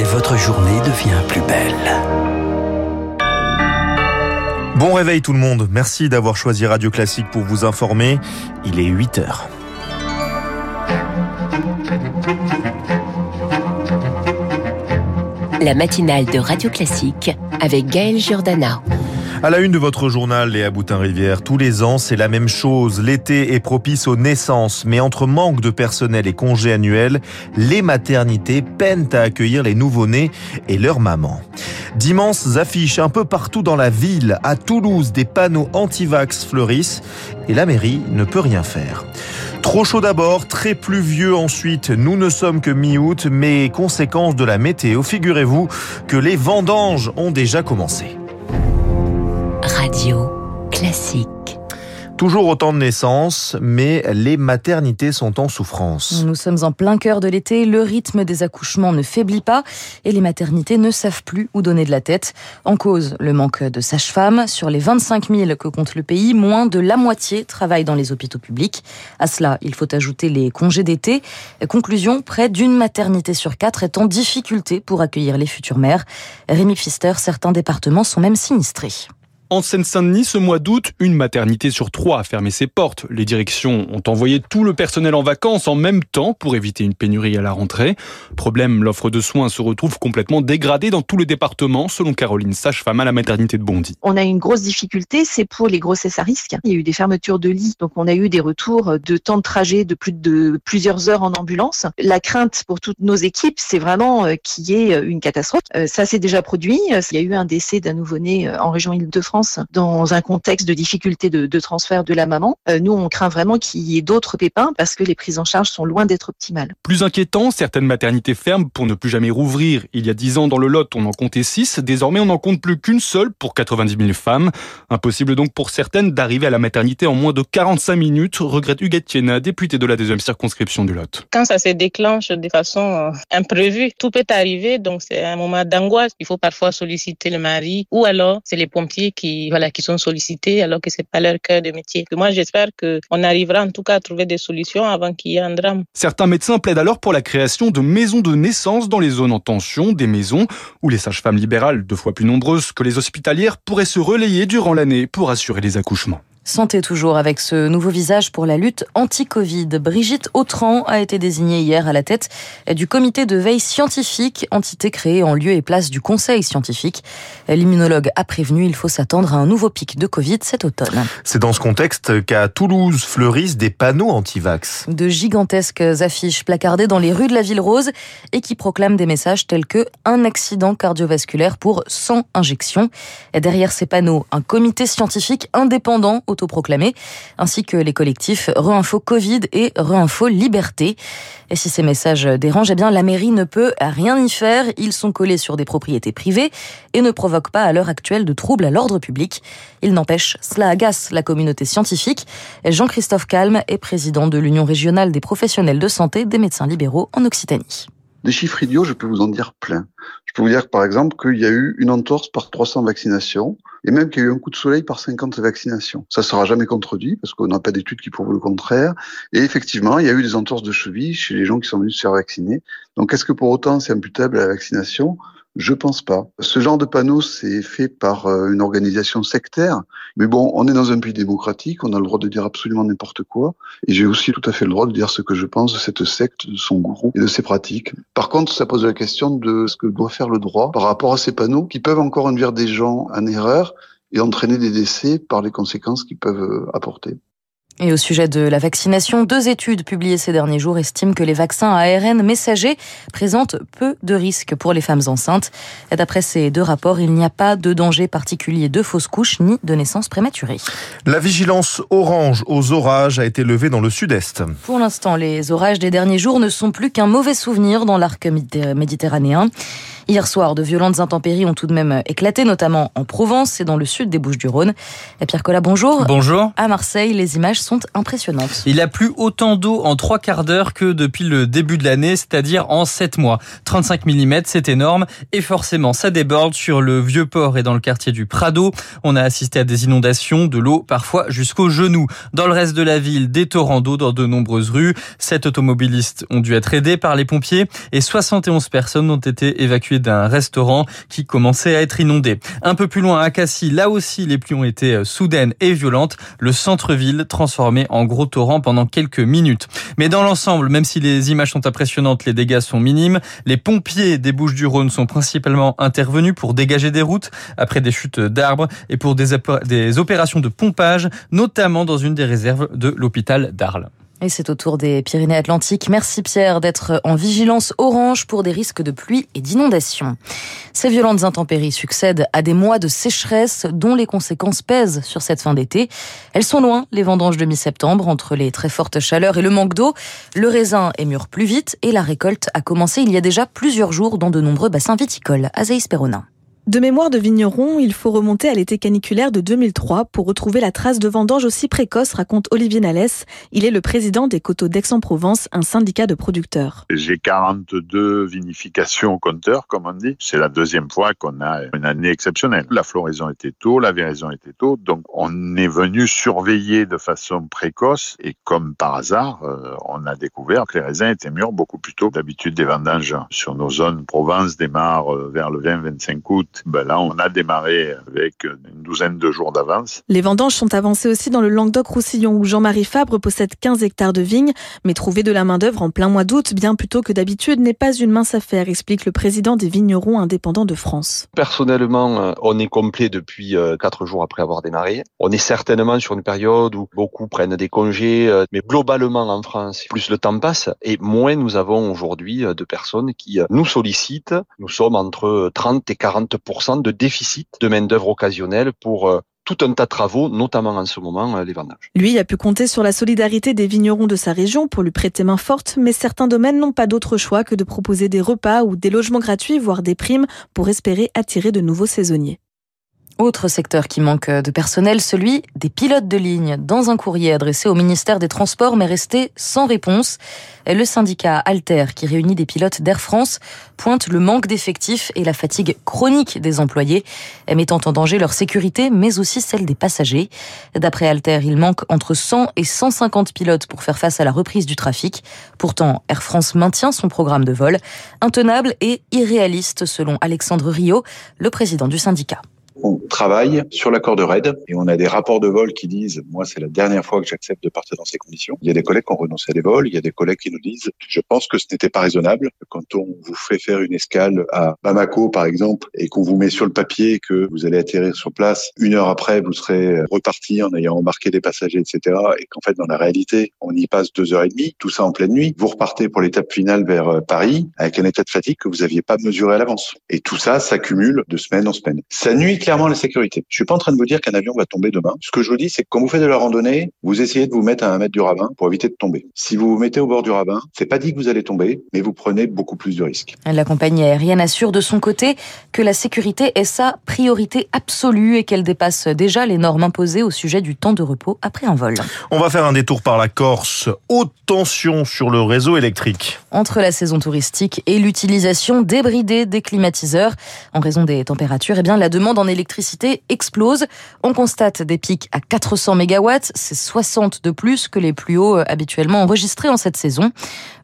et votre journée devient plus belle. Bon réveil tout le monde, merci d'avoir choisi Radio Classique pour vous informer. Il est 8 heures. La matinale de Radio Classique avec Gaël Giordana. À la une de votre journal, Léa Boutin-Rivière, tous les ans, c'est la même chose. L'été est propice aux naissances, mais entre manque de personnel et congés annuels, les maternités peinent à accueillir les nouveau-nés et leurs mamans. D'immenses affiches un peu partout dans la ville. À Toulouse, des panneaux anti-vax fleurissent et la mairie ne peut rien faire. Trop chaud d'abord, très pluvieux ensuite. Nous ne sommes que mi-août, mais conséquence de la météo, figurez-vous que les vendanges ont déjà commencé. Classique. Toujours autant de naissances, mais les maternités sont en souffrance. Nous sommes en plein cœur de l'été, le rythme des accouchements ne faiblit pas et les maternités ne savent plus où donner de la tête. En cause, le manque de sages-femmes. Sur les 25 000 que compte le pays, moins de la moitié travaillent dans les hôpitaux publics. À cela, il faut ajouter les congés d'été. Conclusion, près d'une maternité sur quatre est en difficulté pour accueillir les futures mères. Rémi Pfister, certains départements sont même sinistrés. En Seine-Saint-Denis, ce mois d'août, une maternité sur trois a fermé ses portes. Les directions ont envoyé tout le personnel en vacances en même temps pour éviter une pénurie à la rentrée. Problème, l'offre de soins se retrouve complètement dégradée dans tout le département, selon Caroline sage-femme à la maternité de Bondy. On a une grosse difficulté, c'est pour les grossesses à risque. Il y a eu des fermetures de lits, donc on a eu des retours de temps de trajet de plus de plusieurs heures en ambulance. La crainte pour toutes nos équipes, c'est vraiment euh, qu'il y ait une catastrophe. Euh, ça s'est déjà produit. Il y a eu un décès d'un nouveau-né euh, en région Île-de-France dans un contexte de difficulté de, de transfert de la maman. Euh, nous, on craint vraiment qu'il y ait d'autres pépins parce que les prises en charge sont loin d'être optimales. Plus inquiétant, certaines maternités ferment pour ne plus jamais rouvrir. Il y a 10 ans, dans le Lot, on en comptait 6. Désormais, on n'en compte plus qu'une seule pour 90 000 femmes. Impossible donc pour certaines d'arriver à la maternité en moins de 45 minutes, regrette Huguette Tiena, députée de la deuxième circonscription du Lot. Quand ça se déclenche de façon euh, imprévue, tout peut arriver, donc c'est un moment d'angoisse. Il faut parfois solliciter le mari ou alors c'est les pompiers qui voilà qui sont sollicités alors que c'est pas leur cœur de métier. moi j'espère que on arrivera en tout cas à trouver des solutions avant qu'il y ait un drame. Certains médecins plaident alors pour la création de maisons de naissance dans les zones en tension, des maisons où les sages-femmes libérales, deux fois plus nombreuses que les hospitalières, pourraient se relayer durant l'année pour assurer les accouchements. Santé toujours avec ce nouveau visage pour la lutte anti-Covid. Brigitte Autran a été désignée hier à la tête du comité de veille scientifique, entité créée en lieu et place du conseil scientifique. L'immunologue a prévenu, il faut s'attendre à un nouveau pic de Covid cet automne. C'est dans ce contexte qu'à Toulouse fleurissent des panneaux anti-vax. De gigantesques affiches placardées dans les rues de la ville rose et qui proclament des messages tels que un accident cardiovasculaire pour 100 injections. Et derrière ces panneaux, un comité scientifique indépendant autoproclamés, ainsi que les collectifs Reinfo Covid et Reinfo Liberté. Et si ces messages dérangent, eh bien, la mairie ne peut rien y faire. Ils sont collés sur des propriétés privées et ne provoquent pas à l'heure actuelle de troubles à l'ordre public. Il n'empêche, cela agace la communauté scientifique. Jean-Christophe Calme est président de l'Union régionale des professionnels de santé des médecins libéraux en Occitanie. Des chiffres idiots, je peux vous en dire plein. Je peux vous dire, par exemple, qu'il y a eu une entorse par 300 vaccinations et même qu'il y a eu un coup de soleil par 50 vaccinations. Ça sera jamais contredit parce qu'on n'a pas d'études qui prouvent le contraire. Et effectivement, il y a eu des entorses de cheville chez les gens qui sont venus se faire vacciner. Donc, est-ce que pour autant c'est imputable à la vaccination? Je pense pas. Ce genre de panneau, c'est fait par euh, une organisation sectaire. Mais bon, on est dans un pays démocratique, on a le droit de dire absolument n'importe quoi. Et j'ai aussi tout à fait le droit de dire ce que je pense de cette secte, de son gourou et de ses pratiques. Par contre, ça pose la question de ce que doit faire le droit par rapport à ces panneaux qui peuvent encore induire des gens en erreur et entraîner des décès par les conséquences qu'ils peuvent euh, apporter. Et au sujet de la vaccination, deux études publiées ces derniers jours estiment que les vaccins à ARN messagers présentent peu de risques pour les femmes enceintes. D'après ces deux rapports, il n'y a pas de danger particulier de fausses couches ni de naissance prématurée. La vigilance orange aux orages a été levée dans le sud-est. Pour l'instant, les orages des derniers jours ne sont plus qu'un mauvais souvenir dans l'arc méditerranéen. Hier soir, de violentes intempéries ont tout de même éclaté, notamment en Provence et dans le sud des Bouches-du-Rhône. Pierre Collat, bonjour. Bonjour. À Marseille, les images sont impressionnantes. Il a plu autant d'eau en trois quarts d'heure que depuis le début de l'année, c'est-à-dire en sept mois. 35 mm, c'est énorme. Et forcément, ça déborde sur le vieux port et dans le quartier du Prado. On a assisté à des inondations, de l'eau parfois jusqu'aux genoux. Dans le reste de la ville, des torrents d'eau dans de nombreuses rues. Sept automobilistes ont dû être aidés par les pompiers et 71 personnes ont été évacuées d'un restaurant qui commençait à être inondé. Un peu plus loin à Cassis, là aussi les pluies ont été soudaines et violentes. Le centre-ville transformé en gros torrent pendant quelques minutes. Mais dans l'ensemble, même si les images sont impressionnantes, les dégâts sont minimes. Les pompiers des Bouches-du-Rhône sont principalement intervenus pour dégager des routes après des chutes d'arbres et pour des opérations de pompage, notamment dans une des réserves de l'hôpital d'Arles. Et c'est au tour des Pyrénées-Atlantiques. Merci Pierre d'être en vigilance orange pour des risques de pluie et d'inondation. Ces violentes intempéries succèdent à des mois de sécheresse dont les conséquences pèsent sur cette fin d'été. Elles sont loin, les vendanges de mi-septembre, entre les très fortes chaleurs et le manque d'eau. Le raisin émure plus vite et la récolte a commencé il y a déjà plusieurs jours dans de nombreux bassins viticoles. Azaïs Perronin. De mémoire de vigneron, il faut remonter à l'été caniculaire de 2003 pour retrouver la trace de vendange aussi précoce, raconte Olivier Nalès. Il est le président des Coteaux d'Aix-en-Provence, un syndicat de producteurs. J'ai 42 vinifications au compteur, comme on dit. C'est la deuxième fois qu'on a une année exceptionnelle. La floraison était tôt, la véraison était tôt, donc on est venu surveiller de façon précoce et comme par hasard, euh, on a découvert que les raisins étaient mûrs beaucoup plus tôt. D'habitude, des vendanges sur nos zones Provence démarrent euh, vers le 20-25 août ben là, on a démarré avec une douzaine de jours d'avance. Les vendanges sont avancées aussi dans le Languedoc-Roussillon où Jean-Marie Fabre possède 15 hectares de vignes, mais trouver de la main-d'œuvre en plein mois d'août, bien plus tôt que d'habitude, n'est pas une mince affaire, explique le président des vignerons indépendants de France. Personnellement, euh, on est complet depuis euh, quatre jours après avoir démarré. On est certainement sur une période où beaucoup prennent des congés, euh, mais globalement en France, plus le temps passe et moins nous avons aujourd'hui de personnes qui nous sollicitent. Nous sommes entre 30 et 40 de déficit de main-d'œuvre occasionnelle pour euh, tout un tas de travaux, notamment en ce moment euh, les vendages. Lui a pu compter sur la solidarité des vignerons de sa région pour lui prêter main forte, mais certains domaines n'ont pas d'autre choix que de proposer des repas ou des logements gratuits, voire des primes, pour espérer attirer de nouveaux saisonniers. Autre secteur qui manque de personnel, celui des pilotes de ligne. Dans un courrier adressé au ministère des Transports mais resté sans réponse, le syndicat Alter, qui réunit des pilotes d'Air France, pointe le manque d'effectifs et la fatigue chronique des employés, mettant en danger leur sécurité mais aussi celle des passagers. D'après Alter, il manque entre 100 et 150 pilotes pour faire face à la reprise du trafic. Pourtant, Air France maintient son programme de vol, intenable et irréaliste selon Alexandre Rio, le président du syndicat on travaille sur l'accord de raid et on a des rapports de vol qui disent moi c'est la dernière fois que j'accepte de partir dans ces conditions. Il y a des collègues qui ont renoncé à des vols, il y a des collègues qui nous disent je pense que ce n'était pas raisonnable quand on vous fait faire une escale à Bamako par exemple et qu'on vous met sur le papier que vous allez atterrir sur place une heure après vous serez reparti en ayant embarqué des passagers etc et qu'en fait dans la réalité on y passe deux heures et demie tout ça en pleine nuit vous repartez pour l'étape finale vers euh, Paris avec un état de fatigue que vous n'aviez pas mesuré à l'avance et tout ça s'accumule de semaine en semaine. Ça nuit clairement la sécurité. Je suis pas en train de vous dire qu'un avion va tomber demain. Ce que je vous dis, c'est que quand vous faites de la randonnée, vous essayez de vous mettre à un mètre du ravin pour éviter de tomber. Si vous vous mettez au bord du ravin, c'est pas dit que vous allez tomber, mais vous prenez beaucoup plus de risques. La compagnie aérienne assure de son côté que la sécurité est sa priorité absolue et qu'elle dépasse déjà les normes imposées au sujet du temps de repos après un vol. On va faire un détour par la Corse. Haute tension sur le réseau électrique. Entre la saison touristique et l'utilisation débridée des climatiseurs en raison des températures, eh bien la demande en électricité explose. On constate des pics à 400 MW, c'est 60 de plus que les plus hauts euh, habituellement enregistrés en cette saison.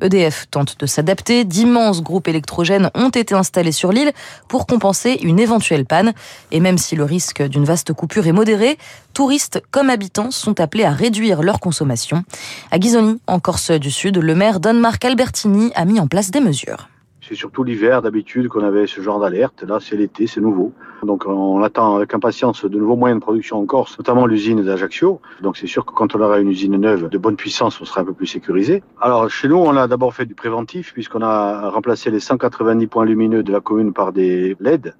EDF tente de s'adapter, d'immenses groupes électrogènes ont été installés sur l'île pour compenser une éventuelle panne. Et même si le risque d'une vaste coupure est modéré, touristes comme habitants sont appelés à réduire leur consommation. À Ghisoni, en Corse du Sud, le maire Don-Marc Albertini a mis en place des mesures. C'est surtout l'hiver d'habitude qu'on avait ce genre d'alerte. Là, c'est l'été, c'est nouveau. Donc on attend avec impatience de nouveaux moyens de production en Corse, notamment l'usine d'Ajaccio. Donc c'est sûr que quand on aura une usine neuve de bonne puissance, on sera un peu plus sécurisé. Alors chez nous, on a d'abord fait du préventif puisqu'on a remplacé les 190 points lumineux de la commune par des LED.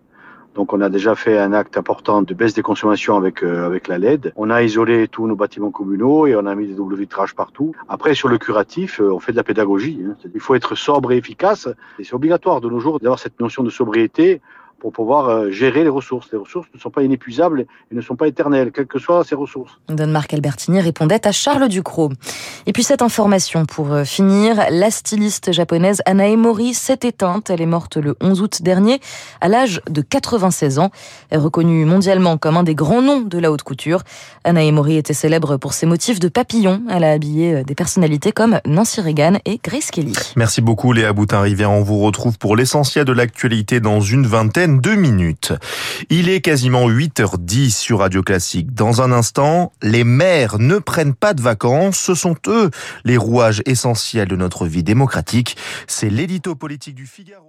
Donc on a déjà fait un acte important de baisse des consommations avec euh, avec la LED. On a isolé tous nos bâtiments communaux et on a mis des doubles vitrages partout. Après sur le curatif, euh, on fait de la pédagogie. Hein. Il faut être sobre et efficace. Et c'est obligatoire de nos jours d'avoir cette notion de sobriété pour pouvoir euh, gérer les ressources. Les ressources ne sont pas inépuisables et ne sont pas éternelles, quelles que soient ces ressources. Don-Marc Albertini répondait à Charles Ducrot. Et puis cette information pour euh, finir, la styliste japonaise Anna Emori s'est éteinte. Elle est morte le 11 août dernier à l'âge de 96 ans. Elle est reconnue mondialement comme un des grands noms de la haute couture. Anna Emori était célèbre pour ses motifs de papillons. Elle a habillé des personnalités comme Nancy Reagan et Grace Kelly. Merci beaucoup Léa Boutin-Rivière. On vous retrouve pour l'essentiel de l'actualité dans une vingtaine de minutes. Il est quasiment 8h10 sur Radio Classique. Dans un instant, les maires ne prennent pas de vacances. Ce sont eux les rouages essentiels de notre vie démocratique. C'est l'édito politique du Figaro.